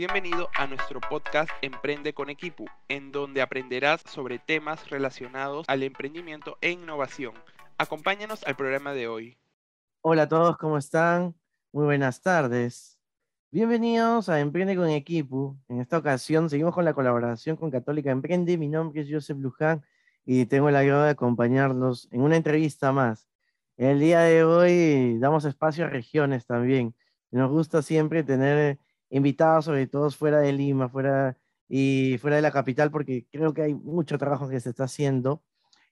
Bienvenido a nuestro podcast Emprende con Equipo, en donde aprenderás sobre temas relacionados al emprendimiento e innovación. Acompáñanos al programa de hoy. Hola a todos, ¿cómo están? Muy buenas tardes. Bienvenidos a Emprende con Equipo. En esta ocasión seguimos con la colaboración con Católica Emprende. Mi nombre es Joseph Luján y tengo el agrado de acompañarlos en una entrevista más. El día de hoy damos espacio a regiones también. Nos gusta siempre tener invitados, sobre todo fuera de Lima, fuera y fuera de la capital, porque creo que hay mucho trabajo que se está haciendo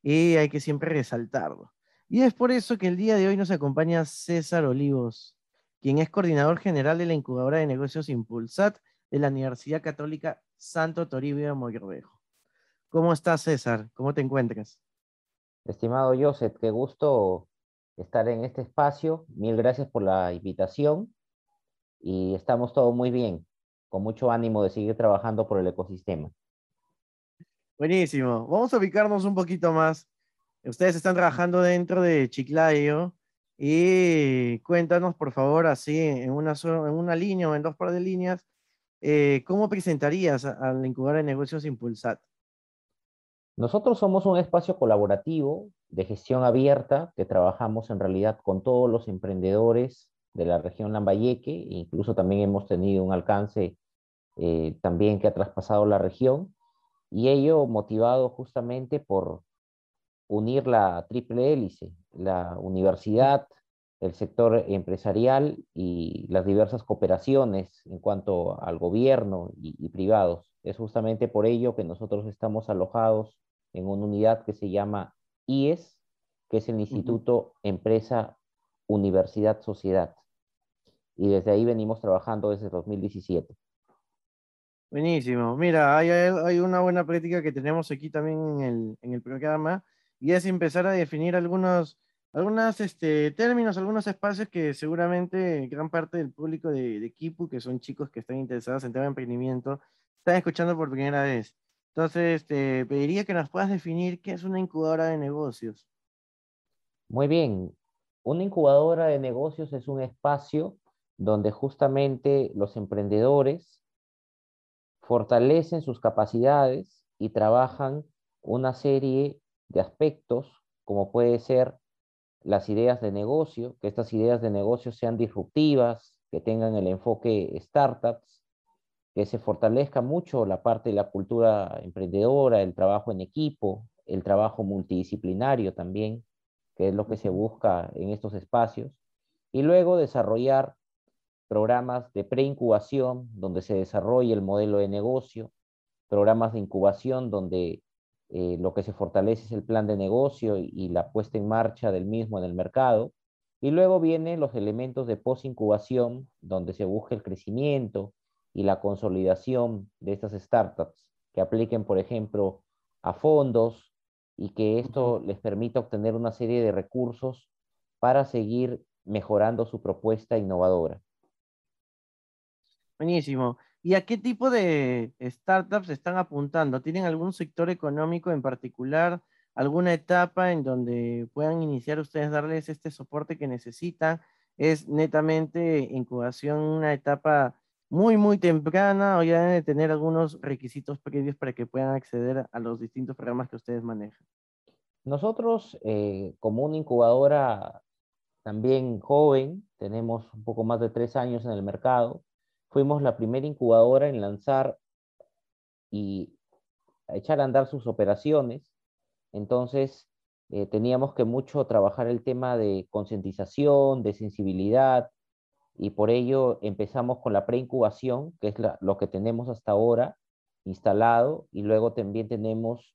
y hay que siempre resaltarlo. Y es por eso que el día de hoy nos acompaña César Olivos, quien es coordinador general de la incubadora de negocios Impulsat de la Universidad Católica Santo Toribio de Mogrovejo. ¿Cómo estás, César? ¿Cómo te encuentras? Estimado Joseph, qué gusto estar en este espacio. Mil gracias por la invitación y estamos todos muy bien, con mucho ánimo de seguir trabajando por el ecosistema. Buenísimo. Vamos a ubicarnos un poquito más. Ustedes están trabajando dentro de Chiclayo y cuéntanos, por favor, así en una, en una línea o en dos par de líneas, eh, ¿cómo presentarías al incubador de negocios Impulsat? Nosotros somos un espacio colaborativo de gestión abierta que trabajamos en realidad con todos los emprendedores de la región Lambayeque, incluso también hemos tenido un alcance eh, también que ha traspasado la región, y ello motivado justamente por unir la triple hélice, la universidad, el sector empresarial y las diversas cooperaciones en cuanto al gobierno y, privados. Es justamente por ello que nosotros estamos alojados en una unidad que se llama IES, que es el Instituto Empresa Universidad Sociedad y desde ahí venimos trabajando desde 2017. Buenísimo. Mira, hay, hay, una buena práctica que tenemos aquí también en el, en el programa y es empezar a definir algunos, algunos este, términos, algunos espacios que seguramente gran parte del público de, de Kipu, que son chicos que están interesados en tema de emprendimiento, están escuchando por primera vez. Entonces, te pediría que nos puedas definir qué es una incubadora de negocios. Muy bien. Una incubadora de negocios es un espacio donde justamente los emprendedores fortalecen sus capacidades y trabajan una serie de aspectos, como puede ser las ideas de negocio, que estas ideas de negocio sean disruptivas, que tengan el enfoque startups, que se fortalezca mucho la parte de la cultura emprendedora, el trabajo en equipo, el trabajo multidisciplinario también, que es lo que se busca en estos espacios, y luego desarrollar programas de preincubación donde se desarrolla el modelo de negocio, programas de incubación donde eh, lo que se fortalece es el plan de negocio y, la puesta en marcha del mismo en el mercado. Y luego vienen los elementos de post-incubación, donde se busca el crecimiento y la consolidación de estas startups que apliquen, por ejemplo, a fondos y que esto les permita obtener una serie de recursos para seguir mejorando su propuesta innovadora. Buenísimo. ¿Y a qué tipo de startups están apuntando? ¿Tienen algún sector económico en particular? ¿Alguna etapa en donde puedan iniciar ustedes darles este soporte que necesitan? ¿Es netamente incubación una etapa muy, muy temprana o ya deben de tener algunos requisitos previos para que puedan acceder a los distintos programas que ustedes manejan? Nosotros, eh, como una incubadora también joven, tenemos un poco más de tres años en el mercado, fuimos la primera incubadora en lanzar y echar a andar sus operaciones. Entonces, eh, teníamos que mucho trabajar el tema de concientización, de sensibilidad, y por ello empezamos con la preincubación, que es lo que tenemos hasta ahora instalado, y luego también tenemos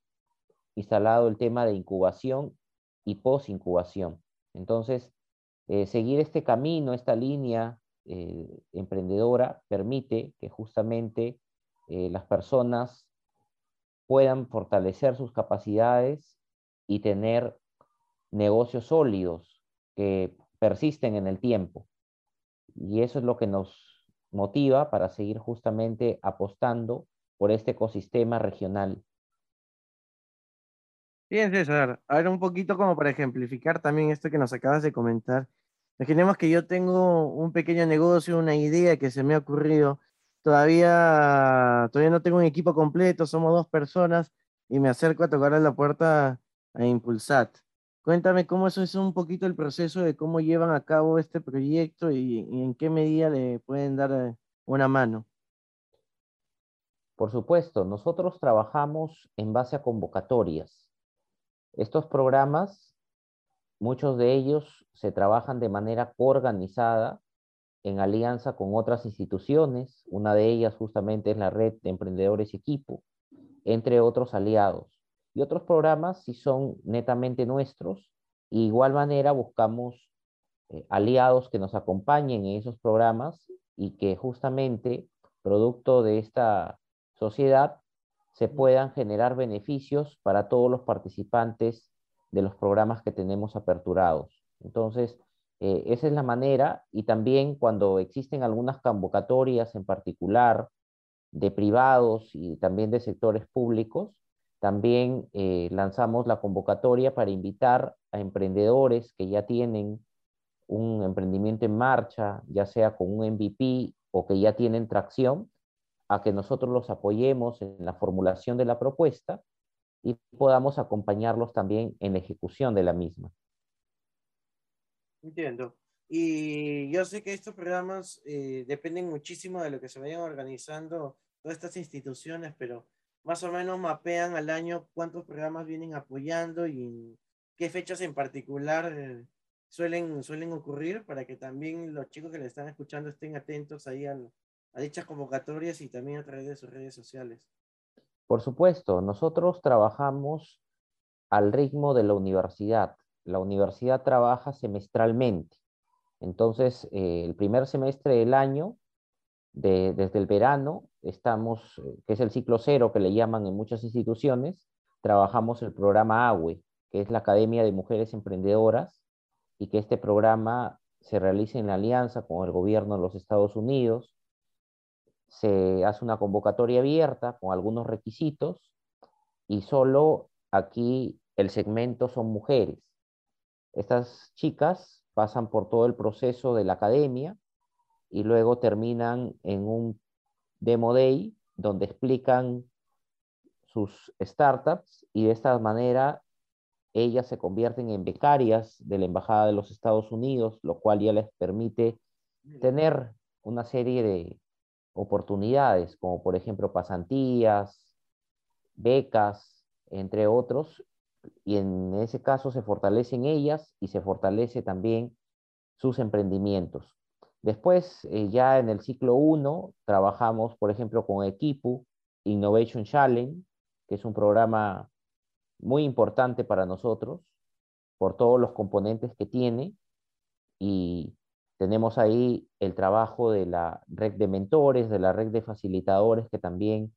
instalado el tema de incubación y post-incubación. Entonces, eh, seguir este camino, esta línea eh, emprendedora permite que justamente eh, las personas puedan fortalecer sus capacidades y tener negocios sólidos que persisten en el tiempo. Y eso es lo que nos motiva para seguir justamente apostando por este ecosistema regional. Bien, César. A ver, un poquito como para ejemplificar también esto que nos acabas de comentar. Imaginemos que yo tengo un pequeño negocio, una idea que se me ha ocurrido todavía, todavía no tengo un equipo completo, somos dos personas y me acerco a tocar a la puerta a Impulsat. Cuéntame cómo eso es un poquito el proceso de cómo llevan a cabo este proyecto y, en qué medida le pueden dar una mano. Por supuesto, nosotros trabajamos en base a convocatorias. Estos programas, muchos de ellos se trabajan de manera organizada en alianza con otras instituciones. Una de ellas justamente es la red de emprendedores equipo, entre otros aliados. Y otros programas si son netamente nuestros. de igual manera buscamos eh, aliados que nos acompañen en esos programas y que justamente, producto de esta sociedad, se puedan generar beneficios para todos los participantes de los programas que tenemos aperturados. Entonces, eh, esa es la manera y también cuando existen algunas convocatorias en particular de privados y también de sectores públicos, también eh, lanzamos la convocatoria para invitar a emprendedores que ya tienen un emprendimiento en marcha, ya sea con un MVP o que ya tienen tracción, a que nosotros los apoyemos en la formulación de la propuesta y podamos acompañarlos también en la ejecución de la misma. Entiendo. Y yo sé que estos programas eh, dependen muchísimo de lo que se vayan organizando todas estas instituciones, pero más o menos mapean al año cuántos programas vienen apoyando y qué fechas en particular suelen, suelen ocurrir para que también los chicos que le están escuchando estén atentos ahí a dichas convocatorias y también a través de sus redes sociales. Por supuesto, nosotros trabajamos al ritmo de la universidad. La universidad trabaja semestralmente. Entonces, eh, el primer semestre del año desde el verano, estamos, eh, que es el ciclo cero que le llaman en muchas instituciones, trabajamos el programa AWE, que es la Academia de Mujeres Emprendedoras, y que este programa se realiza en alianza con el gobierno de los Estados Unidos. Se hace una convocatoria abierta con algunos requisitos y solo aquí el segmento son mujeres. Estas chicas pasan por todo el proceso de la academia, y luego terminan en un demo day donde explican sus startups y de esta manera ellas se convierten en becarias de la Embajada de los Estados Unidos, lo cual ya les permite tener una serie de oportunidades, como por ejemplo pasantías, becas, entre otros, y en ese caso se fortalecen ellas y se fortalece también sus emprendimientos. Después, eh, ya en el ciclo 1, trabajamos, por ejemplo, con Equipu, Innovation Challenge, que es un programa muy importante para nosotros por todos los componentes que tiene y tenemos ahí el trabajo de la red de mentores, de la red de facilitadores que también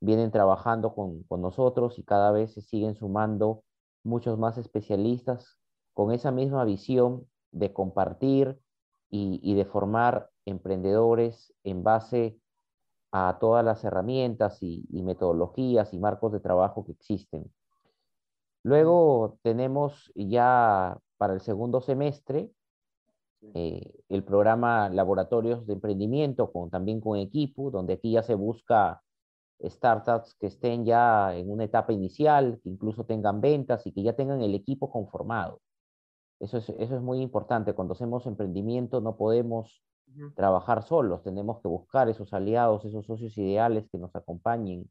vienen trabajando con, con nosotros y cada vez se siguen sumando muchos más especialistas con esa misma visión de compartir, y, de formar emprendedores en base a todas las herramientas y, metodologías y marcos de trabajo que existen. Luego tenemos ya para el segundo semestre eh, el programa Laboratorios de Emprendimiento, con, también con equipo, donde aquí ya se busca startups que estén ya en una etapa inicial, que incluso tengan ventas y que ya tengan el equipo conformado. Eso es, eso es muy importante. Cuando hacemos emprendimiento no podemos trabajar solos, tenemos que buscar esos aliados, esos socios ideales que nos acompañen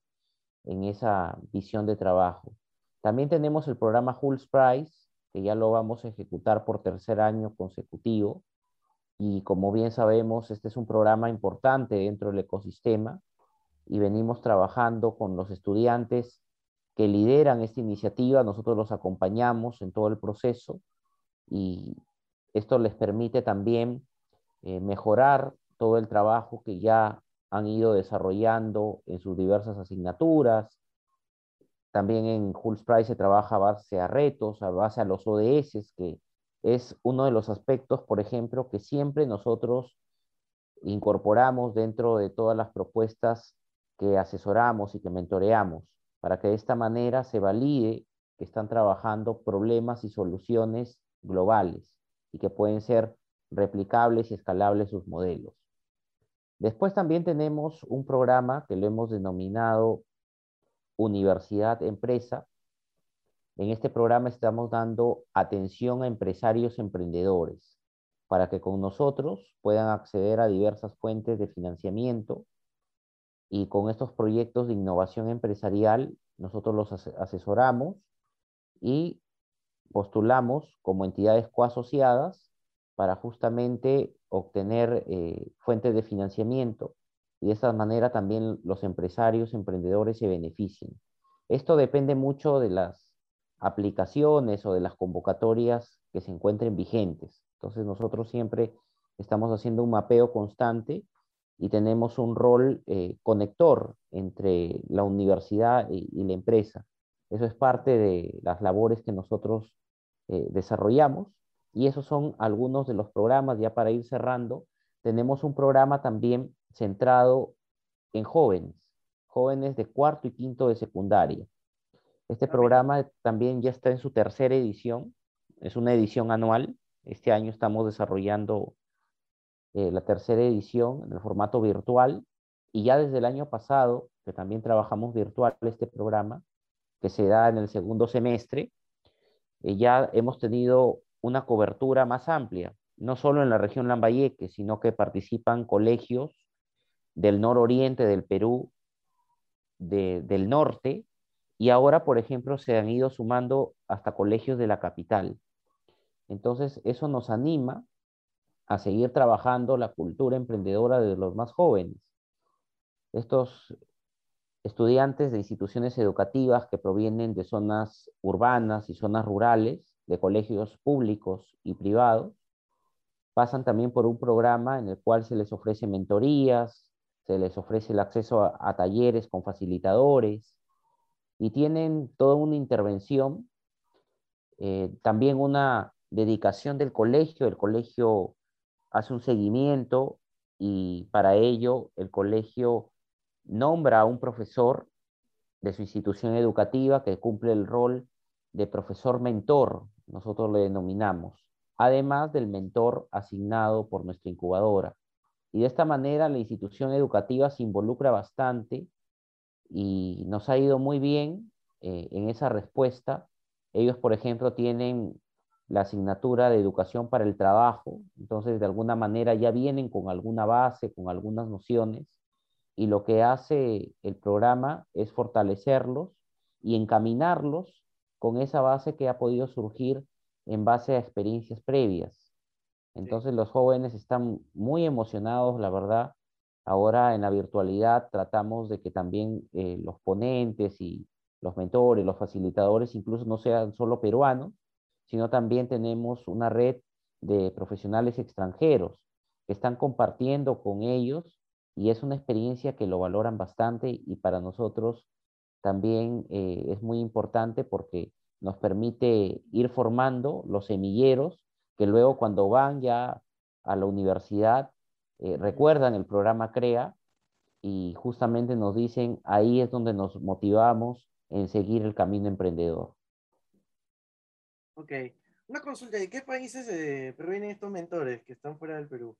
en esa visión de trabajo. También tenemos el programa Hulls Prize, que ya lo vamos a ejecutar por tercer año consecutivo. Y como bien sabemos, este es un programa importante dentro del ecosistema y venimos trabajando con los estudiantes que lideran esta iniciativa. Nosotros los acompañamos en todo el proceso y esto les permite también eh, mejorar todo el trabajo que ya han ido desarrollando en sus diversas asignaturas. También en Hulls Price se trabaja a base a retos, a base a los ODS, que es uno de los aspectos, por ejemplo, que siempre nosotros incorporamos dentro de todas las propuestas que asesoramos y que mentoreamos, para que de esta manera se valide que están trabajando problemas y soluciones globales y que pueden ser replicables y escalables sus modelos. Después también tenemos un programa que lo hemos denominado Universidad Empresa. En este programa estamos dando atención a empresarios emprendedores para que con nosotros puedan acceder a diversas fuentes de financiamiento y con estos proyectos de innovación empresarial nosotros los asesoramos y postulamos como entidades coasociadas para justamente obtener eh, fuentes de financiamiento y de esta manera también los empresarios, emprendedores se beneficien. Esto depende mucho de las aplicaciones o de las convocatorias que se encuentren vigentes. Entonces nosotros siempre estamos haciendo un mapeo constante y tenemos un rol eh, conector entre la universidad y, la empresa. Eso es parte de las labores que nosotros eh, desarrollamos y esos son algunos de los programas, ya para ir cerrando. Tenemos un programa también centrado en jóvenes, jóvenes de cuarto y quinto de secundaria. Este programa también ya está en su tercera edición, es una edición anual. Este año estamos desarrollando eh, la tercera edición en el formato virtual y ya desde el año pasado, que también trabajamos virtual este programa, que se da en el segundo semestre, eh, ya hemos tenido una cobertura más amplia, no solo en la región Lambayeque, sino que participan colegios del nororiente del Perú, del norte, y ahora, por ejemplo, se han ido sumando hasta colegios de la capital. Entonces, eso nos anima a seguir trabajando la cultura emprendedora de los más jóvenes. Estos estudiantes de instituciones educativas que provienen de zonas urbanas y zonas rurales, de colegios públicos y privados, pasan también por un programa en el cual se les ofrece mentorías, se les ofrece el acceso a, talleres con facilitadores y tienen toda una intervención, eh, también una dedicación del colegio. El colegio hace un seguimiento y para ello el colegio nombra a un profesor de su institución educativa que cumple el rol de profesor mentor, nosotros le denominamos, además del mentor asignado por nuestra incubadora. Y de esta manera la institución educativa se involucra bastante y nos ha ido muy bien eh, en esa respuesta. Ellos, por ejemplo, tienen la asignatura de educación para el trabajo, entonces de alguna manera ya vienen con alguna base, con algunas nociones, y lo que hace el programa es fortalecerlos y encaminarlos con esa base que ha podido surgir en base a experiencias previas. Entonces los jóvenes están muy emocionados, la verdad. Ahora en la virtualidad tratamos de que también eh, los ponentes y los mentores, los facilitadores incluso no sean solo peruanos, sino también tenemos una red de profesionales extranjeros que están compartiendo con ellos y es una experiencia que lo valoran bastante y para nosotros también eh, es muy importante porque nos permite ir formando los semilleros que luego cuando van ya a la universidad eh, recuerdan el programa CREA y justamente nos dicen ahí es donde nos motivamos en seguir el camino emprendedor. Ok. Una consulta, ¿de qué países eh, provienen estos mentores que están fuera del Perú?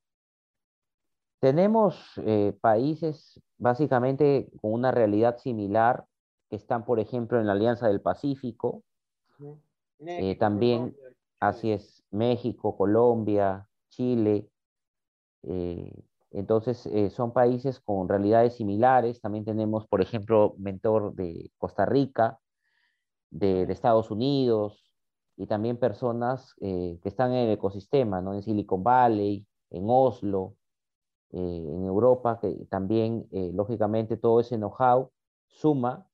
Tenemos eh, países básicamente con una realidad similar que están, por ejemplo, en la Alianza del Pacífico. Eh, también, así es, México, Colombia, Chile. entonces, son países con realidades similares. También tenemos, por ejemplo, mentor de Costa Rica, de, de Estados Unidos, y también personas eh, que están en el ecosistema, ¿no? En Silicon Valley, en Oslo, eh, en Europa, que también, eh, lógicamente, todo ese know-how suma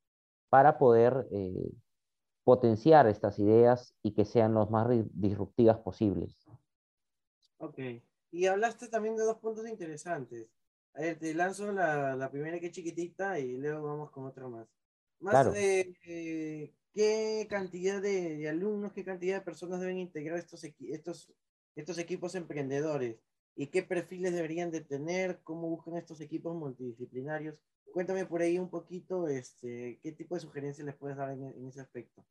para poder potenciar estas ideas y que sean los más disruptivas posibles. Ok. Y hablaste también de dos puntos interesantes. A ver, te lanzo la, la primera que es chiquitita y luego vamos con otra más. Más claro qué cantidad de, alumnos, qué cantidad de personas deben integrar estos, estos, estos equipos emprendedores y qué perfiles deberían de tener, cómo buscan estos equipos multidisciplinarios. Cuéntame por ahí un poquito este, qué tipo de sugerencias les puedes dar en, ese aspecto.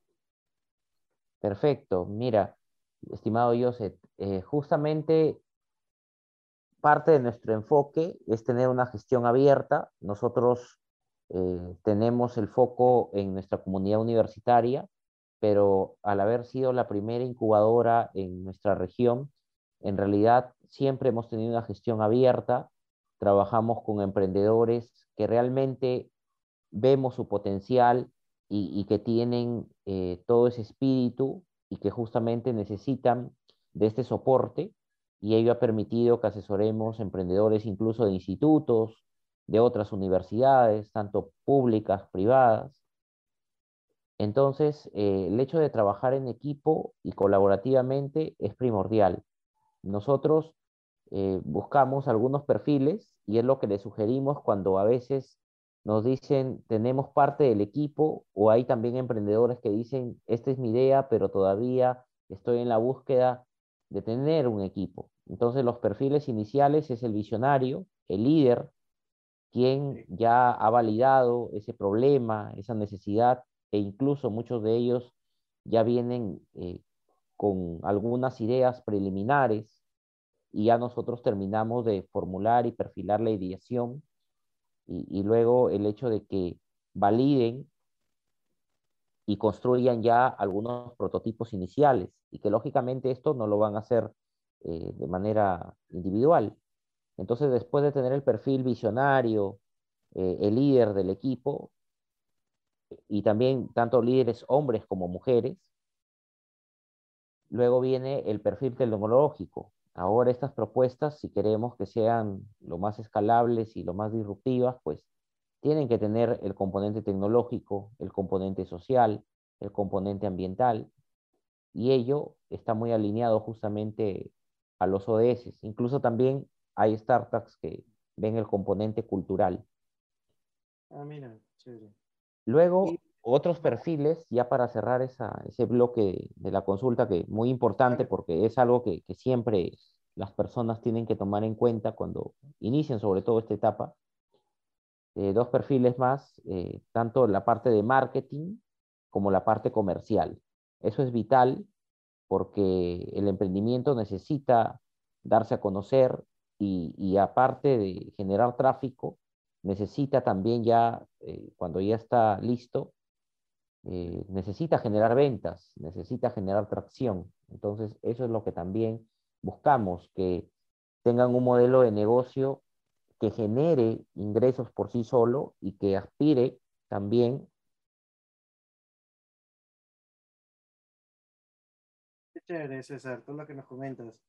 Perfecto. Mira, estimado Joseph, eh, justamente parte de nuestro enfoque es tener una gestión abierta. Nosotros eh, tenemos el foco en nuestra comunidad universitaria, pero al haber sido la primera incubadora en nuestra región, en realidad siempre hemos tenido una gestión abierta. Trabajamos con emprendedores que realmente vemos su potencial y, que tienen eh, todo ese espíritu y que justamente necesitan de este soporte y ello ha permitido que asesoremos emprendedores incluso de institutos, de otras universidades, tanto públicas, privadas. Entonces, eh, el hecho de trabajar en equipo y colaborativamente es primordial. Nosotros eh, buscamos algunos perfiles y es lo que les sugerimos cuando a veces nos dicen, tenemos parte del equipo o hay también emprendedores que dicen, esta es mi idea, pero todavía estoy en la búsqueda de tener un equipo. Entonces los perfiles iniciales es el visionario, el líder, quien ya ha validado ese problema, esa necesidad, e incluso muchos de ellos ya vienen eh, con algunas ideas preliminares y ya nosotros terminamos de formular y perfilar la ideación y, luego el hecho de que validen y construyan ya algunos prototipos iniciales y que lógicamente esto no lo van a hacer eh, de manera individual. Entonces, después de tener el perfil visionario, eh, el líder del equipo, y también tanto líderes hombres como mujeres, luego viene el perfil tecnológico. Ahora estas propuestas, si queremos que sean lo más escalables y lo más disruptivas, pues tienen que tener el componente tecnológico, el componente social, el componente ambiental, y ello está muy alineado justamente a los ODS. Incluso también hay startups que ven el componente cultural. Ah, mira, chévere. Luego, otros perfiles, ya para cerrar ese bloque de la consulta, que muy importante porque es algo que, siempre las personas tienen que tomar en cuenta cuando inician sobre todo esta etapa, eh, dos perfiles más, eh, tanto la parte de marketing como la parte comercial. Eso es vital porque el emprendimiento necesita darse a conocer y, aparte de generar tráfico, necesita también ya, eh, cuando ya está listo, necesita generar ventas, necesita generar tracción. Entonces, eso es lo que también buscamos, que tengan un modelo de negocio que genere ingresos por sí solo y que aspire también Qué chévere, César, todo lo que nos comentas.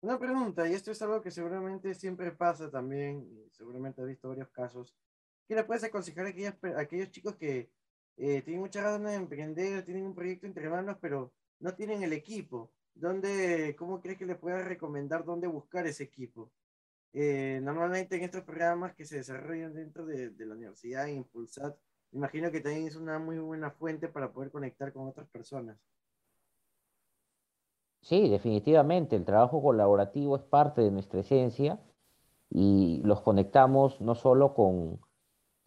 Una pregunta, y esto es algo que seguramente siempre pasa también, y seguramente has visto varios casos. ¿Qué le puedes aconsejar a, aquellas, aquellos chicos que eh, tienen mucha ganas de emprender, tienen un proyecto entre manos, pero no tienen el equipo? ¿Dónde, ¿Cómo crees que le puedas recomendar dónde buscar ese equipo? Eh, normalmente en estos programas que se desarrollan dentro de, la universidad Impulsat, imagino que también es una muy buena fuente para poder conectar con otras personas. Sí, definitivamente, el trabajo colaborativo es parte de nuestra esencia y los conectamos no solo con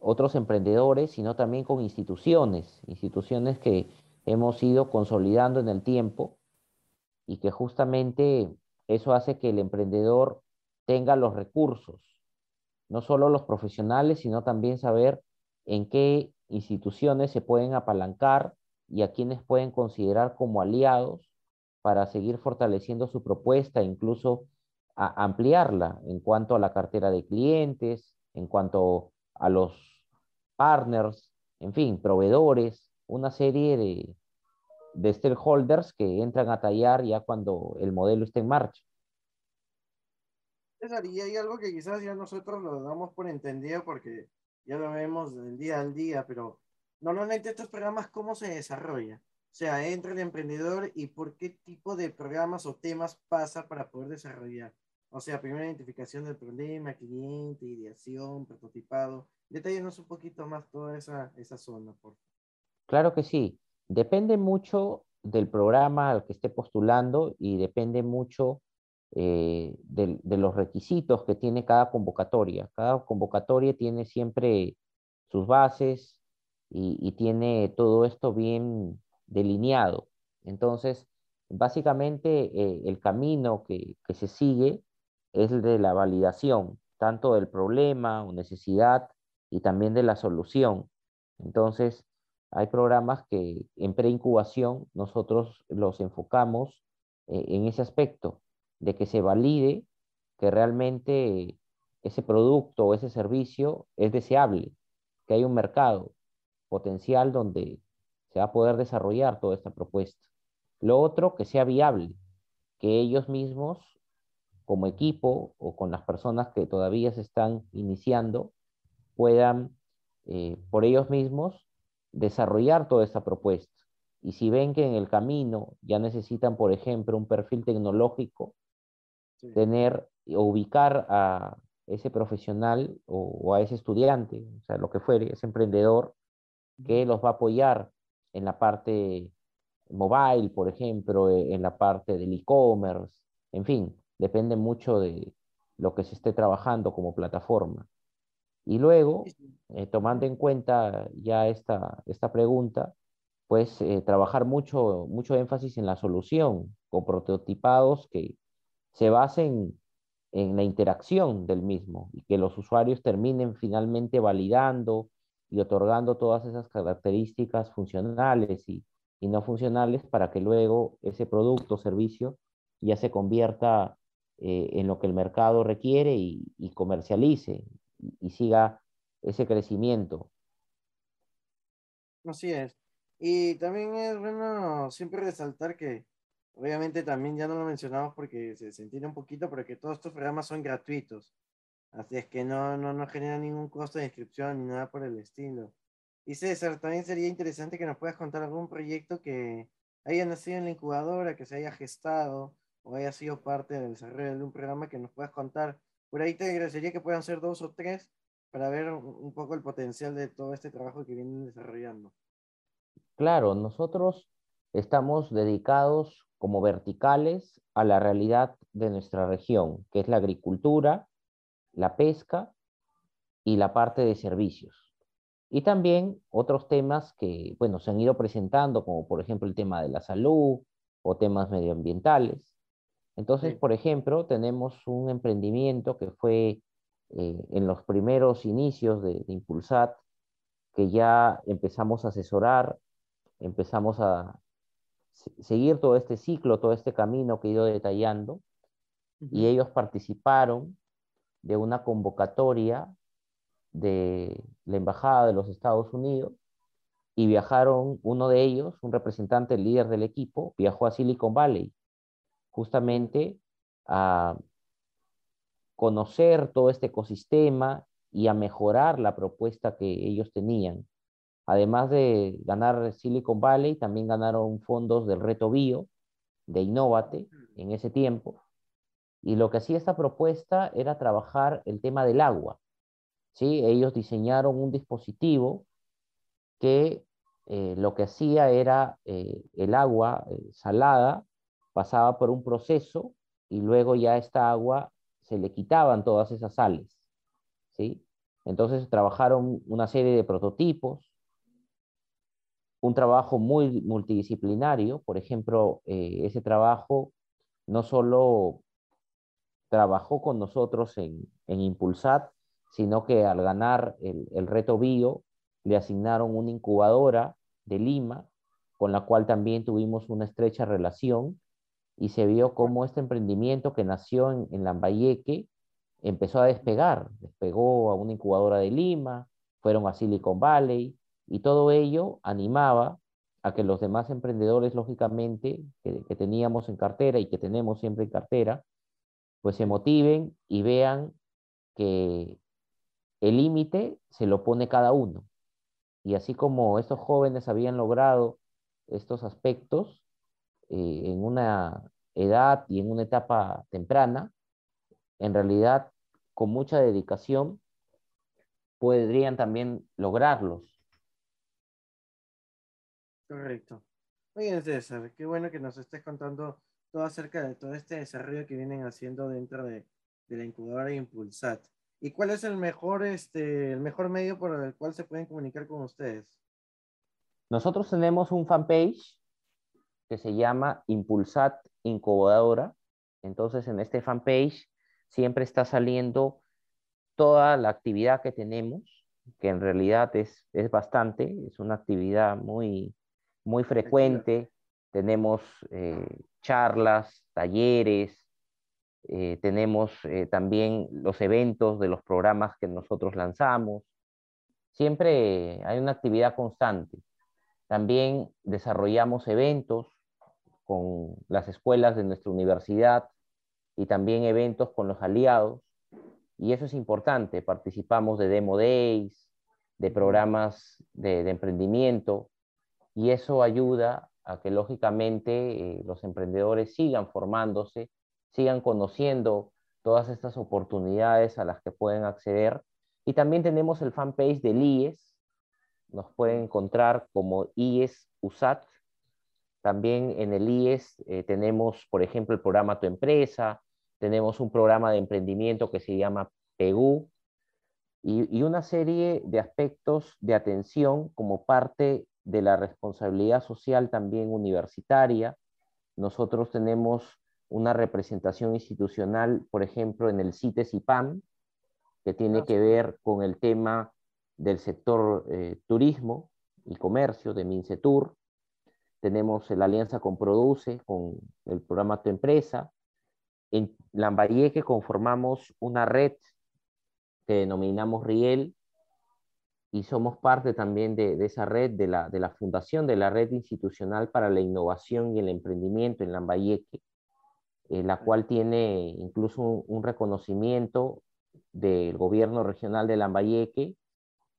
otros emprendedores, sino también con instituciones, instituciones que hemos ido consolidando en el tiempo y que justamente eso hace que el emprendedor tenga los recursos, no solo los profesionales, sino también saber en qué instituciones se pueden apalancar y a quienes pueden considerar como aliados para seguir fortaleciendo su propuesta, incluso a ampliarla en cuanto a la cartera de clientes, en cuanto a los partners, en fin, proveedores, una serie de, de stakeholders que entran a tallar ya cuando el modelo está en marcha. César, y hay algo que quizás ya nosotros lo damos por entendido porque ya lo vemos del día al día, pero normalmente estos programas, ¿cómo se desarrolla? O sea, entra el emprendedor y por qué tipo de programas o temas pasa para poder desarrollar. O sea, primera identificación del problema, cliente, ideación, prototipado. Detallenos un poquito más toda esa, esa zona, por. Claro que sí. Depende mucho del programa al que esté postulando y depende mucho eh, de, los requisitos que tiene cada convocatoria. Cada convocatoria tiene siempre sus bases y, tiene todo esto bien delineado. Entonces, básicamente eh, el camino que, se sigue es de la validación, tanto del problema o necesidad y también de la solución. Entonces, hay programas que en preincubación nosotros los enfocamos eh, en ese aspecto, de que se valide que realmente ese producto o ese servicio es deseable, que hay un mercado potencial donde se va a poder desarrollar toda esta propuesta. Lo otro, que sea viable, que ellos mismos, como equipo o con las personas que todavía se están iniciando, puedan eh, por ellos mismos desarrollar toda esta propuesta. Y si ven que en el camino ya necesitan, por ejemplo, un perfil tecnológico, tener o ubicar a ese profesional o, a ese estudiante, o sea, lo que fuere, ese emprendedor, que los va a apoyar en la parte mobile, por ejemplo, e, en la parte del e-commerce, en fin, depende mucho de lo que se esté trabajando como plataforma. Y luego, eh, tomando en cuenta ya esta, esta pregunta, pues eh, trabajar mucho, mucho énfasis en la solución, con prototipados que se basen en la interacción del mismo y que los usuarios terminen finalmente validando y otorgando todas esas características funcionales y, no funcionales para que luego ese producto o servicio ya se convierta eh, en lo que el mercado requiere y, comercialice y, siga ese crecimiento. Así es. Y también es bueno siempre resaltar que Obviamente también ya no lo mencionamos porque se, se un poquito, pero que todos estos programas son gratuitos. Así es que no, no, no genera ningún costo de inscripción ni nada por el estilo. Y César, también sería interesante que nos puedas contar algún proyecto que haya nacido en la incubadora, que se haya gestado o haya sido parte del desarrollo de un programa que nos puedas contar. Por ahí te agradecería que puedan ser dos o tres para ver un poco el potencial de todo este trabajo que vienen desarrollando. Claro, nosotros estamos dedicados como verticales a la realidad de nuestra región, que es la agricultura, la pesca y la parte de servicios. Y también otros temas que, bueno, se han ido presentando, como por ejemplo el tema de la salud o temas medioambientales. Entonces, por ejemplo, tenemos un emprendimiento que fue eh, en los primeros inicios de, de Impulsat, que ya empezamos a asesorar, empezamos a, seguir todo este ciclo, todo este camino que he ido detallando, y ellos participaron de una convocatoria de la Embajada de los Estados Unidos y viajaron, uno de ellos, un representante, el líder del equipo, viajó a Silicon Valley, justamente a conocer todo este ecosistema y a mejorar la propuesta que ellos tenían. Además de ganar Silicon Valley, también ganaron fondos del Reto Bio, de Innovate, en ese tiempo. Y lo que hacía esta propuesta era trabajar el tema del agua. ¿sí? Ellos diseñaron un dispositivo que eh, lo que hacía era eh, el agua eh, salada, pasaba por un proceso y luego ya esta agua se le quitaban todas esas sales. ¿sí? Entonces trabajaron una serie de prototipos, un trabajo muy multidisciplinario. Por ejemplo, eh, ese trabajo no solo trabajó con nosotros en, en Impulsat, sino que al ganar el, reto bio, le asignaron una incubadora de Lima, con la cual también tuvimos una estrecha relación y se vio cómo este emprendimiento que nació en, Lambayeque empezó a despegar, despegó a una incubadora de Lima, fueron a Silicon Valley, y todo ello animaba a que los demás emprendedores, lógicamente, que, teníamos en cartera y que tenemos siempre en cartera, pues se motiven y vean que el límite se lo pone cada uno. Y así como estos jóvenes habían logrado estos aspectos eh, en una edad y en una etapa temprana, en realidad con mucha dedicación podrían también lograrlos Correcto. Oye, César, qué bueno que nos estés contando todo acerca de todo este desarrollo que vienen haciendo dentro de, la incubadora Impulsat. ¿Y cuál es el mejor, este, el mejor medio por el cual se pueden comunicar con ustedes? Nosotros tenemos un fanpage que se llama Impulsat Incubadora. Entonces, en este fanpage siempre está saliendo toda la actividad que tenemos, que en realidad es, es bastante, es una actividad muy, muy frecuente. Tenemos eh, charlas, talleres, eh, tenemos eh, también los eventos de los programas que nosotros lanzamos. Siempre hay una actividad constante. También desarrollamos eventos con las escuelas de nuestra universidad y también eventos con los aliados. Y eso es importante. Participamos de Demo Days, de programas de, emprendimiento, y eso ayuda a que lógicamente eh, los emprendedores sigan formándose sigan conociendo todas estas oportunidades a las que pueden acceder. Y también tenemos el fanpage del IES, nos pueden encontrar como IES USAT. También en el IES eh, tenemos, por ejemplo, el programa Tu Empresa, tenemos un programa de emprendimiento que se llama PEGU y, y una serie de aspectos de atención como parte de la responsabilidad social también universitaria. Nosotros tenemos una representación institucional, por ejemplo, en el CITES IPAM, que tiene ah, que ver con el tema del sector eh, turismo y comercio de Mincetur. Tenemos la alianza con Produce, con el programa Tu Empresa. En Lambayeque conformamos una red que denominamos RIEL y somos parte también de, esa red, de la, de la fundación de la Red Institucional para la Innovación y el Emprendimiento en Lambayeque eh, la cual tiene incluso un, reconocimiento del gobierno regional de Lambayeque,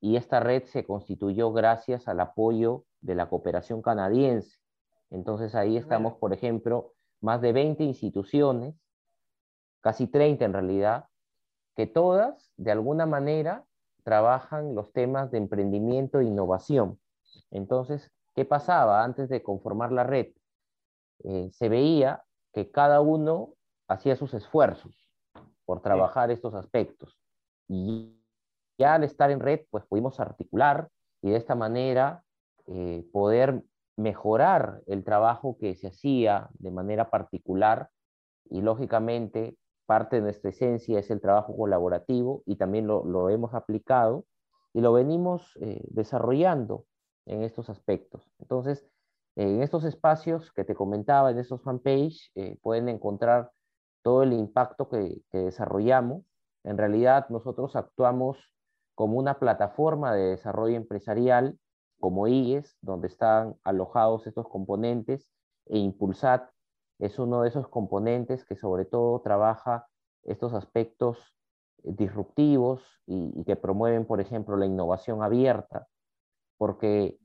y esta red se constituyó gracias al apoyo de la cooperación canadiense. Entonces ahí estamos, por ejemplo, más de 20 instituciones, casi 30 en realidad, que todas, de alguna manera, trabajan los temas de emprendimiento e innovación. Entonces, ¿qué pasaba antes de conformar la red? Eh, se veía que cada uno hacía sus esfuerzos por trabajar estos aspectos. Y ya al estar en red, pues pudimos articular y de esta manera eh, poder mejorar el trabajo que se hacía de manera particular y lógicamente parte de nuestra esencia es el trabajo colaborativo y también lo, hemos aplicado y lo venimos eh, desarrollando en estos aspectos. Entonces, en estos espacios que te comentaba, en estos fanpage, eh, pueden encontrar todo el impacto que, desarrollamos. En realidad, nosotros actuamos como una plataforma de desarrollo empresarial, como IES, donde están alojados estos componentes, e Impulsat es uno de esos componentes que sobre todo trabaja estos aspectos disruptivos y, y que promueven, por ejemplo, la innovación abierta, porque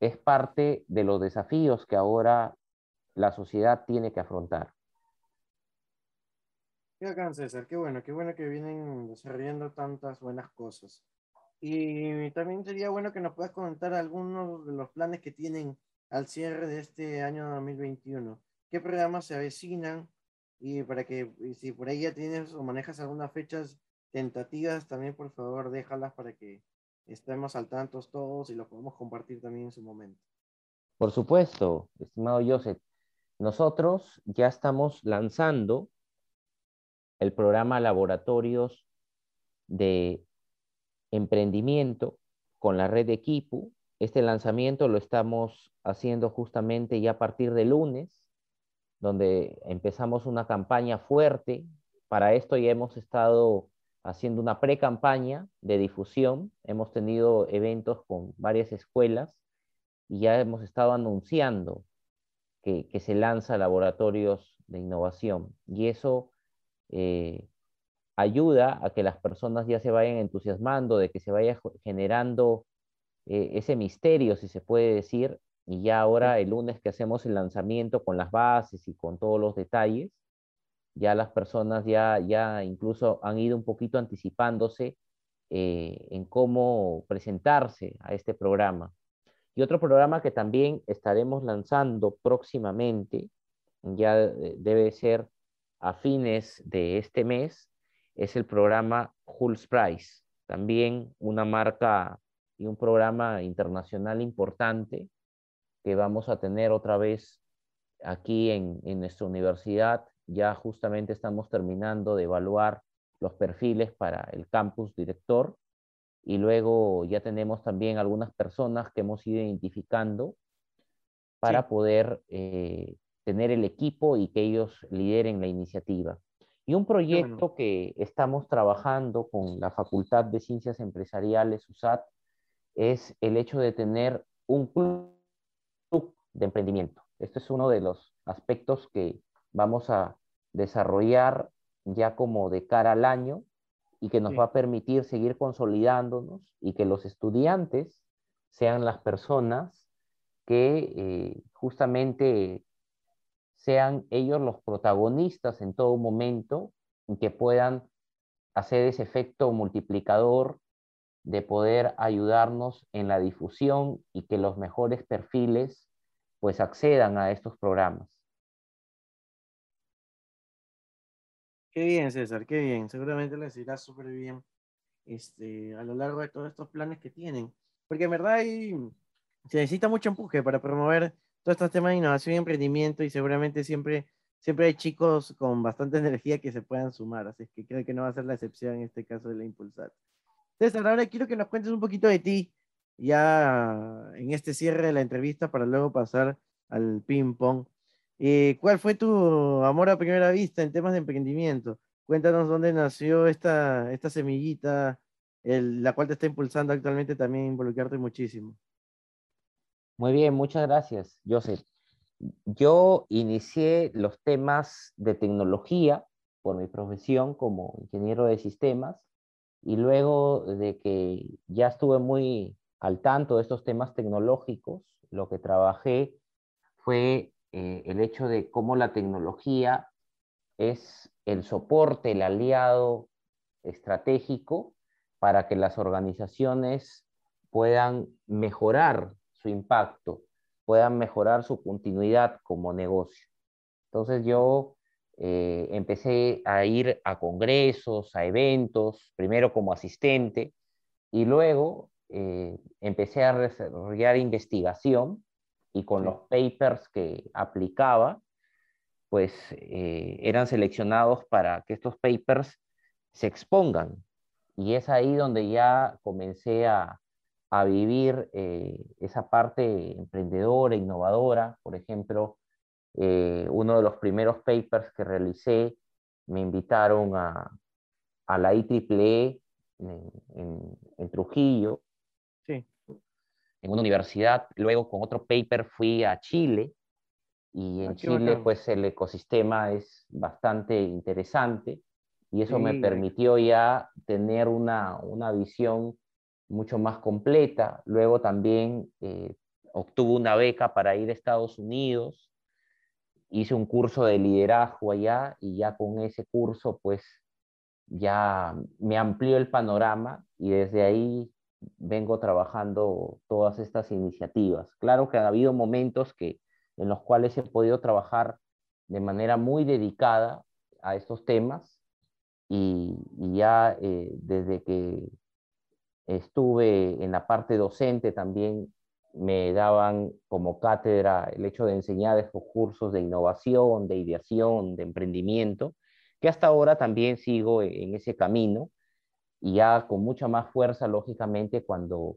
es parte de los desafíos que ahora la sociedad tiene que afrontar. Qué bacán, César, qué bueno, qué bueno que vienen desarrollando tantas buenas cosas. Y también sería bueno que nos puedas comentar algunos de los planes que tienen al cierre de este año 2021. ¿Qué programas se avecinan? Y para que, si por ahí ya tienes o manejas algunas fechas tentativas, también por favor déjalas para que estemos al tanto todos y lo podemos compartir también en su momento. Por supuesto, estimado Joseph. Nosotros ya estamos lanzando el programa Laboratorios de Emprendimiento con la red de Equipo. Este lanzamiento lo estamos haciendo justamente ya a partir de lunes, donde empezamos una campaña fuerte. Para esto ya hemos estado haciendo una pre-campaña de difusión. Hemos tenido eventos con varias escuelas y ya hemos estado anunciando que, se lanza laboratorios de innovación. Y eso eh, ayuda a que las personas ya se vayan entusiasmando, de que se vaya generando eh, ese misterio, si se puede decir. Y ya ahora el lunes que hacemos el lanzamiento con las bases y con todos los detalles, ya las personas ya, ya incluso han ido un poquito anticipándose eh, en cómo presentarse a este programa. Y otro programa que también estaremos lanzando próximamente, ya debe ser a fines de este mes, es el programa Hulls Price, también una marca y un programa internacional importante que vamos a tener otra vez aquí en, en nuestra universidad. Ya justamente estamos terminando de evaluar los perfiles para el campus director y luego ya tenemos también algunas personas que hemos ido identificando para poder eh, tener el equipo y que ellos lideren la iniciativa. Y un proyecto que estamos trabajando con la Facultad de Ciencias Empresariales, USAT, es el hecho de tener un club de emprendimiento. Este es uno de los aspectos que vamos a desarrollar ya como de cara al año y que nos va a permitir seguir consolidándonos y que los estudiantes sean las personas que eh, justamente sean ellos los protagonistas en todo momento y que puedan hacer ese efecto multiplicador de poder ayudarnos en la difusión y que los mejores perfiles pues accedan a estos programas. Qué bien, César, qué bien. Seguramente les irá súper bien este, a lo largo de todos estos planes que tienen. Porque en verdad se necesita mucho empuje para promover todos estos temas de innovación y emprendimiento y seguramente siempre, siempre hay chicos con bastante energía que se puedan sumar. Así que creo que no va a ser la excepción en este caso de la Impulsar. César, ahora quiero que nos cuentes un poquito de ti, ya en este cierre de la entrevista para luego pasar al ping-pong. Eh, ¿Cuál fue tu amor a primera vista en temas de emprendimiento? Cuéntanos dónde nació esta, esta semillita, la cual te está impulsando actualmente también involucrarte muchísimo. Muy bien, muchas gracias, Joseph. Yo inicié los temas de tecnología por mi profesión como ingeniero de sistemas y luego de que ya estuve muy al tanto de estos temas tecnológicos, lo que trabajé fue eh, el hecho de cómo la tecnología es el soporte, el aliado estratégico para que las organizaciones puedan mejorar su impacto, puedan mejorar su continuidad como negocio. Entonces yo eh, empecé a ir a congresos, a eventos, primero como asistente y luego eh, empecé a desarrollar investigación y con los papers que aplicaba, pues eh, eran seleccionados para que estos papers se expongan. Y es ahí donde ya comencé a, a vivir eh, esa parte emprendedora, innovadora. Por ejemplo, eh, uno de los primeros papers que realicé, me invitaron a, a la IEEE en, en Trujillo, en una universidad. Luego con otro paper fui a Chile y en ah, Chile pues el ecosistema es bastante interesante y eso me permitió ya tener una, una, visión mucho más completa. Luego también eh, obtuve una beca para ir a Estados Unidos, hice un curso de liderazgo allá y ya con ese curso pues ya me amplió el panorama y desde ahí vengo trabajando todas estas iniciativas. Claro que ha habido momentos que, en los cuales he podido trabajar de manera muy dedicada a estos temas y, ya eh, desde que estuve en la parte docente también me daban como cátedra el hecho de enseñar estos cursos de innovación, de ideación, de emprendimiento, que hasta ahora también sigo en ese camino y ya con mucha más fuerza, lógicamente, cuando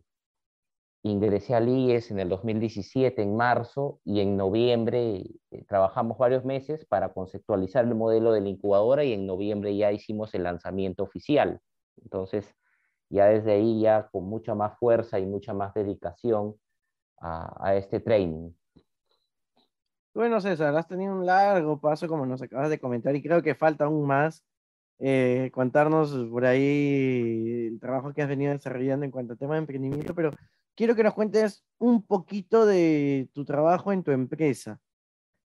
ingresé al IES en el 2017, en marzo, y en noviembre eh, trabajamos varios meses para conceptualizar el modelo de la incubadora y en noviembre ya hicimos el lanzamiento oficial. Entonces, ya desde ahí, ya con mucha más fuerza y mucha más dedicación a, este training. Bueno, César, has tenido un largo paso, como nos acabas de comentar, y creo que falta aún más eh, contarnos por ahí el trabajo que has venido desarrollando en cuanto a tema de emprendimiento, pero quiero que nos cuentes un poquito de tu trabajo en tu empresa,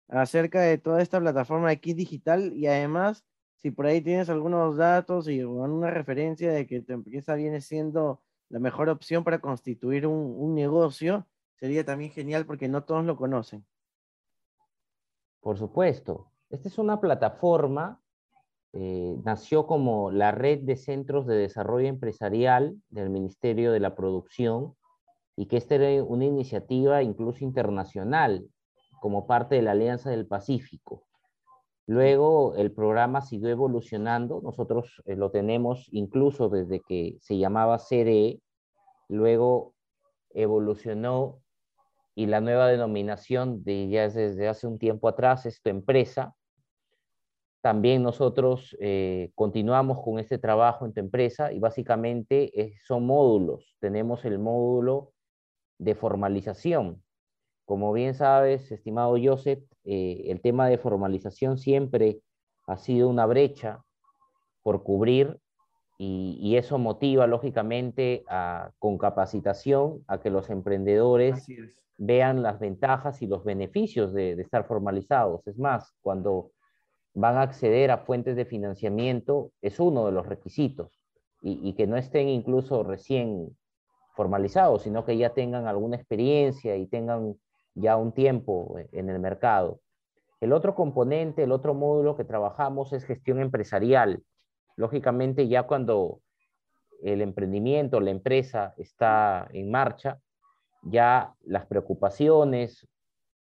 acerca de toda esta plataforma de Kit Digital y además, si por ahí tienes algunos datos y una referencia de que tu empresa viene siendo la mejor opción para constituir un, un negocio, sería también genial porque no todos lo conocen. Por supuesto. Esta es una plataforma eh, nació como la red de centros de desarrollo empresarial del Ministerio de la Producción y que esta era una iniciativa incluso internacional como parte de la Alianza del Pacífico. Luego el programa siguió evolucionando, nosotros eh, lo tenemos incluso desde que se llamaba CDE, luego evolucionó y la nueva denominación de ya desde hace un tiempo atrás es tu empresa. También nosotros eh, continuamos con este trabajo en tu empresa y básicamente son módulos. Tenemos el módulo de formalización. Como bien sabes, estimado Joseph, eh, el tema de formalización siempre ha sido una brecha por cubrir y, eso motiva lógicamente con capacitación a que los emprendedores vean las ventajas y los beneficios de, estar formalizados. Es más, cuando van a acceder a fuentes de financiamiento, es uno de los requisitos y, que no estén incluso recién formalizados, sino que ya tengan alguna experiencia y tengan ya un tiempo en el mercado. El otro componente, el otro módulo que trabajamos es gestión empresarial. Lógicamente, ya cuando el emprendimiento, la empresa está en marcha, ya las preocupaciones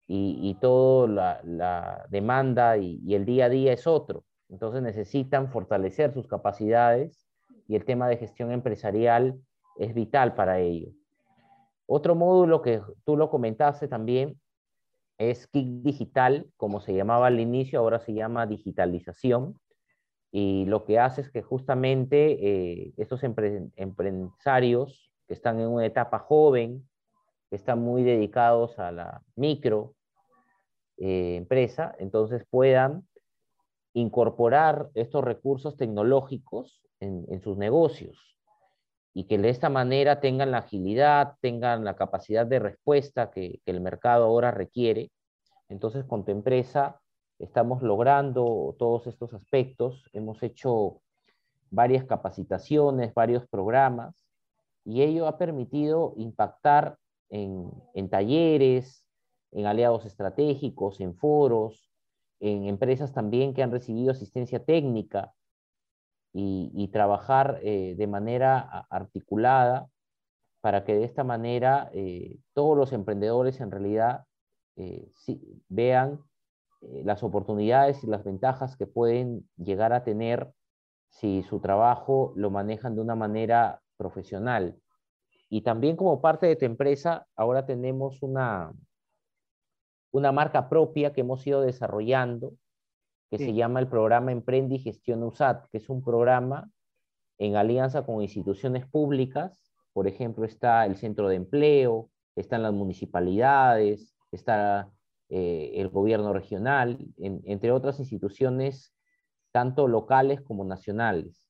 y, y toda la, demanda y, el día a día es otro. Entonces necesitan fortalecer sus capacidades y el tema de gestión empresarial es vital para ello. Otro módulo que tú lo comentaste también es Kick Digital, como se llamaba al inicio, ahora se llama digitalización. Y lo que hace es que justamente eh, estos empresarios que están en una etapa joven, están muy dedicados a la micro eh, empresa, entonces puedan incorporar estos recursos tecnológicos en, sus negocios y que de esta manera tengan la agilidad, tengan la capacidad de respuesta que, el mercado ahora requiere. Entonces, con tu empresa estamos logrando todos estos aspectos. Hemos hecho varias capacitaciones, varios programas, y ello ha permitido impactar en, talleres, en aliados estratégicos, en foros, en empresas también que han recibido asistencia técnica y, trabajar eh, de manera articulada para que de esta manera eh, todos los emprendedores en realidad eh, vean las oportunidades y las ventajas que pueden llegar a tener si su trabajo lo manejan de una manera profesional. Y también como parte de tu empresa, ahora tenemos una, una marca propia que hemos ido desarrollando, que se llama el programa Emprende y Gestión USAT, que es un programa en alianza con instituciones públicas. Por ejemplo, está el Centro de Empleo, están las municipalidades, está eh, el gobierno regional, entre otras instituciones, tanto locales como nacionales.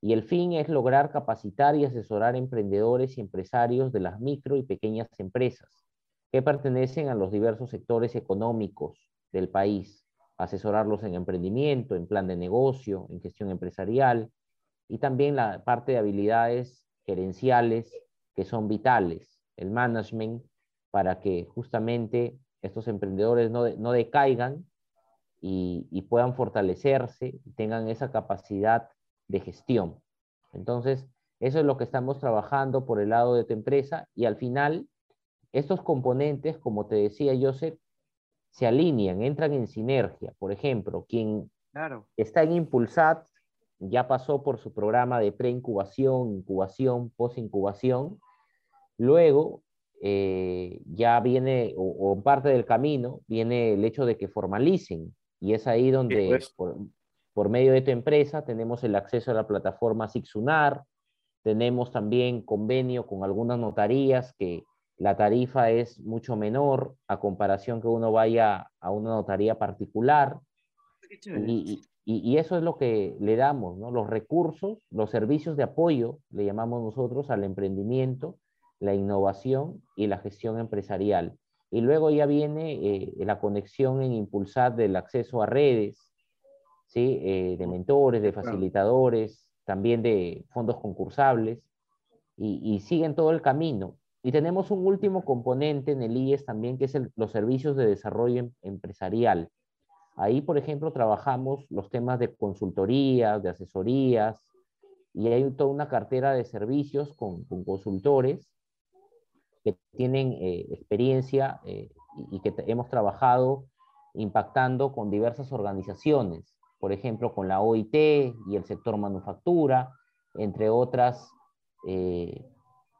Y el fin es lograr capacitar y asesorar emprendedores y empresarios de las micro y pequeñas empresas que pertenecen a los diversos sectores económicos del país, asesorarlos en emprendimiento, en plan de negocio, en gestión empresarial y también la parte de habilidades gerenciales que son vitales, el management, para que justamente estos emprendedores no, no decaigan y, y puedan fortalecerse y tengan esa capacidad de gestión. Entonces, eso es lo que estamos trabajando por el lado de tu empresa y al final, estos componentes, como te decía Joseph, se alinean, entran en sinergia. Por ejemplo, quien está en Impulsat ya pasó por su programa de preincubación, incubación, posincubación. Luego, eh, ya viene, o, parte del camino, viene el hecho de que formalicen. Y es ahí donde, por medio de tu empresa tenemos el acceso a la plataforma Sixunar, tenemos también convenio con algunas notarías que la tarifa es mucho menor a comparación que uno vaya a una notaría particular. Y, y, eso es lo que le damos, ¿no? Los recursos, los servicios de apoyo, le llamamos nosotros al emprendimiento, la innovación y la gestión empresarial. Y luego ya viene eh, la conexión en impulsar del acceso a redes, ¿sí? Eh, de mentores, de facilitadores, también de fondos concursables, y, siguen todo el camino. Y tenemos un último componente en el IES también, que es los servicios de desarrollo em, empresarial. Ahí, por ejemplo, trabajamos los temas de consultorías, de asesorías, y hay toda una cartera de servicios con, consultores que tienen eh, experiencia eh, y, que hemos trabajado impactando con diversas organizaciones, por ejemplo, con la OIT y el sector manufactura, entre otras eh,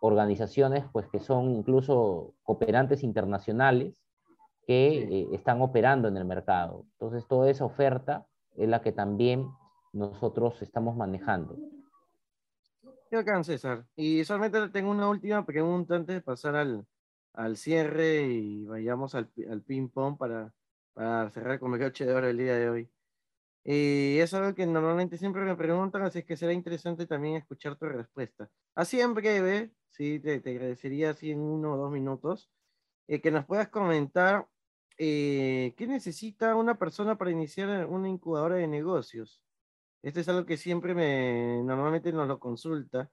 organizaciones pues, que son incluso cooperantes internacionales que eh, están operando en el mercado. Entonces, toda esa oferta es la que también nosotros estamos manejando. Qué bacán, César. Y solamente tengo una última pregunta antes de pasar al, al cierre y vayamos al, al ping-pong para, para cerrar con el de oro el día de hoy. Y es algo que normalmente siempre me preguntan, así que será interesante también escuchar tu respuesta. Así en breve, sí, te, te agradecería así en uno o dos minutos, eh, que nos puedas comentar eh, qué necesita una persona para iniciar una incubadora de negocios. Esto es algo que siempre me, normalmente nos lo consulta.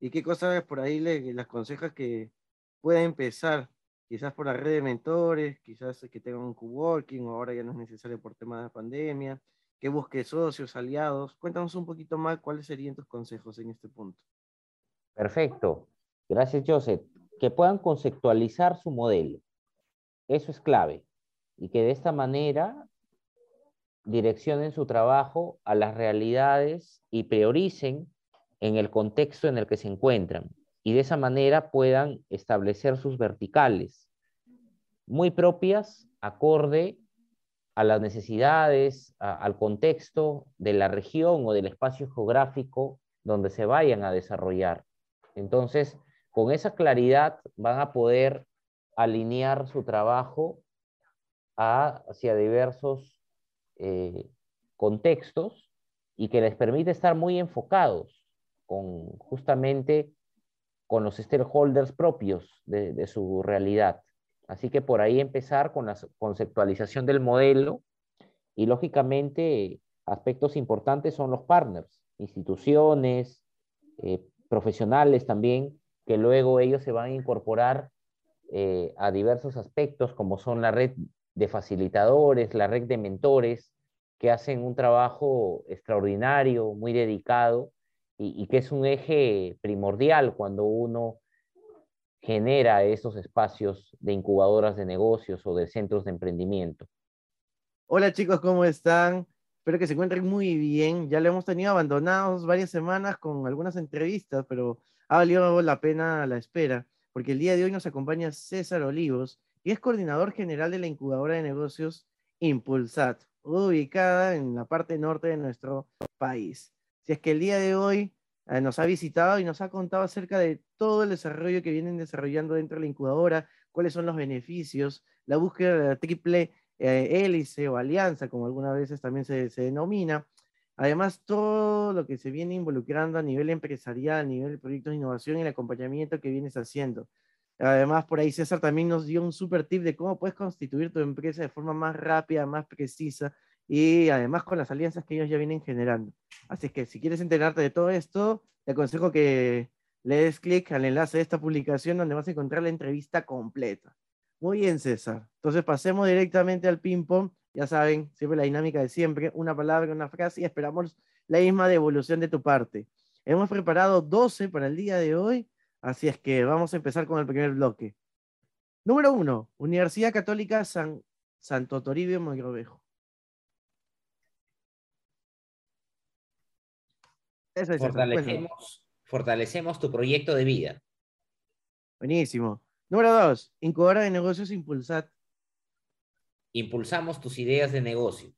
¿Y qué cosas por ahí le, las aconsejas que pueda empezar? Quizás por la red de mentores, quizás que tenga un coworking, o ahora ya no es necesario por temas de pandemia, que busque socios, aliados. Cuéntanos un poquito más cuáles serían tus consejos en este punto. Perfecto. Gracias, Joseph. Que puedan conceptualizar su modelo. Eso es clave. Y que de esta manera direccionen su trabajo a las realidades y prioricen en el contexto en el que se encuentran y de esa manera puedan establecer sus verticales muy propias, acorde a las necesidades, al contexto de la región o del espacio geográfico donde se vayan a desarrollar. Entonces, con esa claridad van a poder alinear su trabajo hacia diversos eh, contextos y que les permite estar muy enfocados con justamente con los stakeholders propios de, su realidad. Así que por ahí empezar con la conceptualización del modelo y lógicamente aspectos importantes son los partners, instituciones, eh, profesionales también, que luego ellos se van a incorporar eh, a diversos aspectos como son la red de facilitadores, la red de mentores, que hacen un trabajo extraordinario, muy dedicado, y, que es un eje primordial cuando uno genera esos espacios de incubadoras de negocios o de centros de emprendimiento. Hola chicos, ¿cómo están? Espero que se encuentren muy bien. Ya lo hemos tenido abandonados varias semanas con algunas entrevistas, pero ha valido la pena la espera, porque el día de hoy nos acompaña César Olivos, y es coordinador general de la incubadora de negocios Impulsat, ubicada en la parte norte de nuestro país. Si es que el día de hoy nos ha visitado y nos ha contado acerca de todo el desarrollo que vienen desarrollando dentro de la incubadora, cuáles son los beneficios, la búsqueda de la triple eh, hélice o alianza, como algunas veces también se, se denomina. Además, todo lo que se viene involucrando a nivel empresarial, a nivel de proyectos de innovación y el acompañamiento que vienes haciendo. Además, por ahí César también nos dio un super tip de cómo puedes constituir tu empresa de forma más rápida, más precisa y además con las alianzas que ellos ya vienen generando. Así que si quieres enterarte de todo esto, te aconsejo que le des clic al enlace de esta publicación donde vas a encontrar la entrevista completa. Muy bien, César. Entonces pasemos directamente al ping-pong. Ya saben, siempre la dinámica de siempre, una palabra, una frase y esperamos la misma devolución de tu parte. Hemos preparado 12 para el día de hoy Así es que vamos a empezar con el primer bloque. Número uno, Universidad Católica San, Santo Toribio Mogrovejo. Fortalecemos, fortalecemos tu proyecto de vida. Buenísimo. Número dos, incubadora de negocios Impulsat. Impulsamos tus ideas de negocio.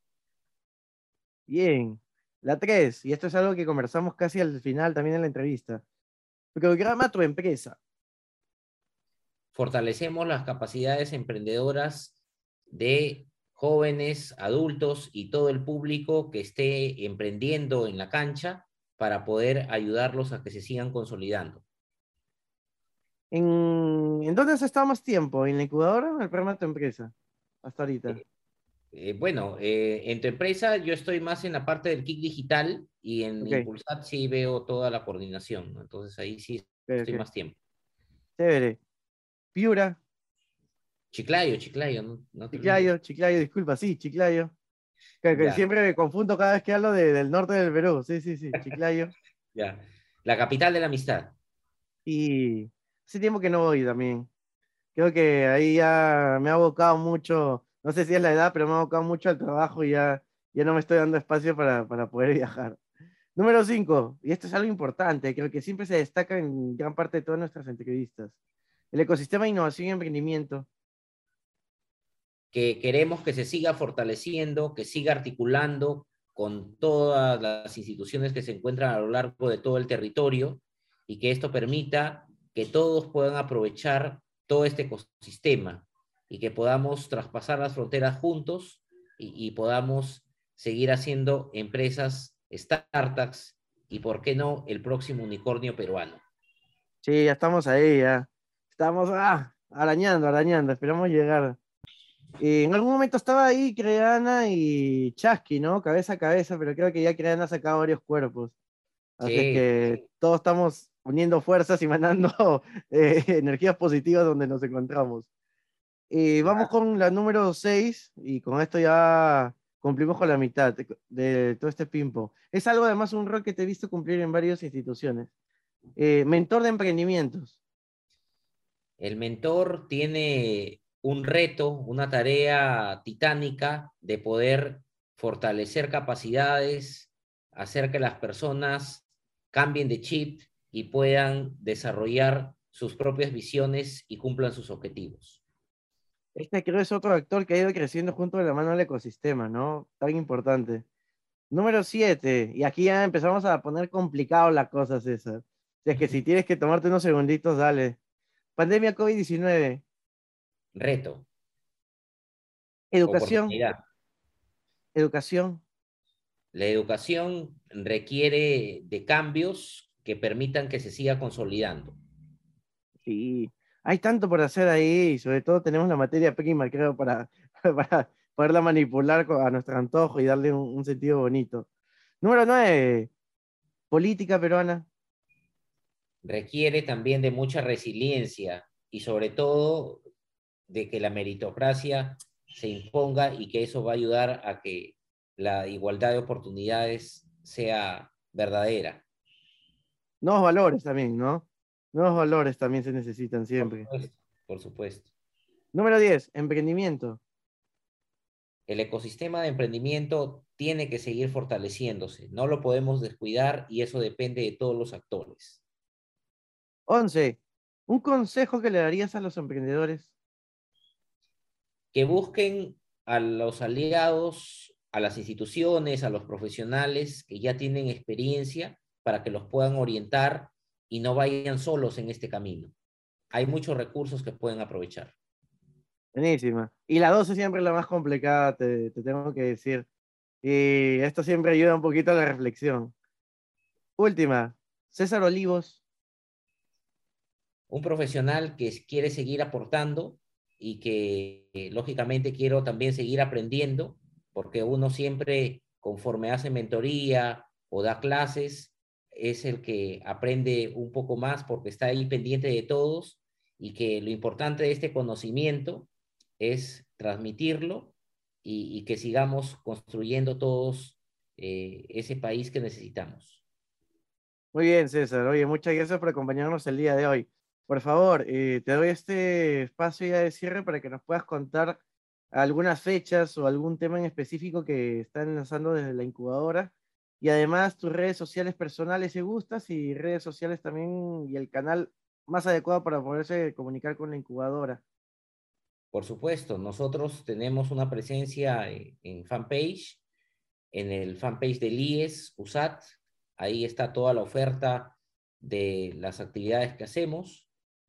Bien. La tres, y esto es algo que conversamos casi al final también en la entrevista. Programa tu empresa. Fortalecemos las capacidades emprendedoras de jóvenes, adultos y todo el público que esté emprendiendo en la cancha para poder ayudarlos a que se sigan consolidando. ¿En, dónde has estado más tiempo? ¿En la incubadora o en el programa de tu empresa? Hasta ahorita. Eh, eh, bueno, eh, en tu empresa yo estoy más en la parte del kick digital y en Impulsat sí veo toda la coordinación, entonces ahí sí estoy más tiempo. Chévere. Piura. Chiclayo, Chiclayo. No, Chiclayo, Chiclayo, disculpa, sí, Chiclayo. Que, siempre me confundo cada vez que hablo del norte del Perú. Sí, sí, sí, Chiclayo. ya. La capital de la amistad. Y hace tiempo que no voy también. Creo que ahí ya me ha abocado mucho No sé si es la edad, pero me ha abocado mucho al trabajo y ya, ya no me estoy dando espacio para, para poder viajar. Número 5, y esto es algo importante, creo que siempre se destaca en gran parte de todas nuestras entrevistas. El ecosistema de innovación y emprendimiento. Que queremos que se siga fortaleciendo, que siga articulando con todas las instituciones que se encuentran a lo largo de todo el territorio y que esto permita que todos puedan aprovechar todo este ecosistema y que podamos traspasar las fronteras juntos y, podamos seguir haciendo empresas startups y, ¿por qué no, el próximo unicornio peruano? Sí, ya estamos ahí, ya. Estamos ah, arañando, arañando, esperamos llegar. Y en algún momento estaba ahí Creana y Chasqui, ¿no? Cabeza a cabeza, pero creo que ya Creana ha sacado varios cuerpos. Así que todos estamos uniendo fuerzas y mandando eh, energías positivas donde nos encontramos. Vamos con la número 6, y con esto ya cumplimos con la mitad de, todo este pimpo. Es algo además un rol que te he visto cumplir en varias instituciones. Eh, mentor de emprendimientos. El mentor tiene un reto, una tarea titánica de poder fortalecer capacidades, hacer que las personas cambien de chip y puedan desarrollar sus propias visiones y cumplan sus objetivos. Este creo es otro actor que ha ido creciendo junto de la mano al ecosistema, ¿no? Tan importante. Número 7, y aquí ya empezamos a poner complicado la cosa, César. es que si tienes que tomarte unos segunditos, dale. Pandemia COVID-19. Reto. Educación. Educación. La educación requiere de cambios que permitan que se siga consolidando. Sí, hay tanto por hacer ahí y sobre todo tenemos la materia prima, creo, para, para poderla manipular a nuestro antojo y darle un, sentido bonito. Número 9, política peruana. Requiere también de mucha resiliencia y sobre todo de que la meritocracia se imponga y que eso va a ayudar a que la igualdad de oportunidades sea verdadera. Nuevos valores también, ¿no? Nuevos valores también se necesitan siempre. Por supuesto. Número 10, emprendimiento. El ecosistema de emprendimiento tiene que seguir fortaleciéndose. No lo podemos descuidar y eso depende de todos los actores. 11. Un consejo que le darías a los emprendedores. Que busquen a los aliados, a las instituciones, a los profesionales que ya tienen experiencia para que los puedan orientar y no vayan solos en este camino. Hay muchos recursos que pueden aprovechar. Buenísima. Y la 12 siempre es la más complicada, te, tengo que decir. Y esto siempre ayuda un poquito a la reflexión. Última, César Olivos. Un profesional que quiere seguir aportando y que lógicamente quiero también seguir aprendiendo, porque uno siempre, conforme hace mentoría o da clases, es el que aprende un poco más porque está ahí pendiente de todos y que lo importante de este conocimiento es transmitirlo y, que sigamos construyendo todos eh, ese país que necesitamos. Muy bien, César. Oye, muchas gracias por acompañarnos el día de hoy. Por favor, eh, te doy este espacio ya de cierre para que nos puedas contar algunas fechas o algún tema en específico que están lanzando desde la incubadora y además tus redes sociales personales si gustas y redes sociales también y el canal más adecuado para poderse comunicar con la incubadora. Por supuesto, nosotros tenemos una presencia en fanpage, en el fanpage del IES, USAT, ahí está toda la oferta de las actividades que hacemos.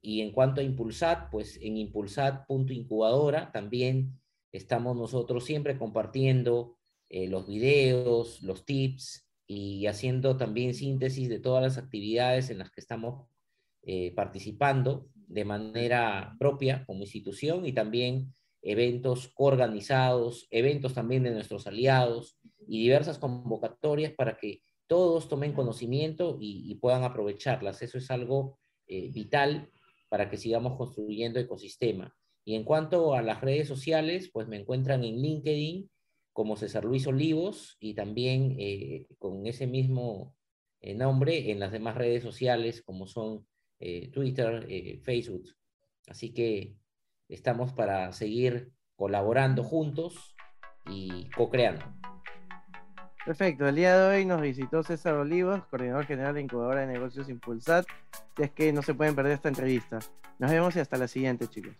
Y en cuanto a Impulsat, pues en impulsat.incubadora también estamos nosotros siempre compartiendo eh, los videos, los tips y haciendo también síntesis de todas las actividades en las que estamos eh, participando de manera propia como institución y también eventos organizados, eventos también de nuestros aliados y diversas convocatorias para que todos tomen conocimiento y, puedan aprovecharlas. Eso es algo eh, vital para que sigamos construyendo ecosistema. Y en cuanto a las redes sociales, pues me encuentran en LinkedIn como César Luis Olivos y también eh, con ese mismo eh, nombre en las demás redes sociales como son eh, Twitter, Facebook. Así que estamos para seguir colaborando juntos y co-creando. Perfecto, el día de hoy nos visitó César Olivos, coordinador general de Incubadora de Negocios Impulsat. Y es que no se pueden perder esta entrevista. Nos vemos y hasta la siguiente, chicos.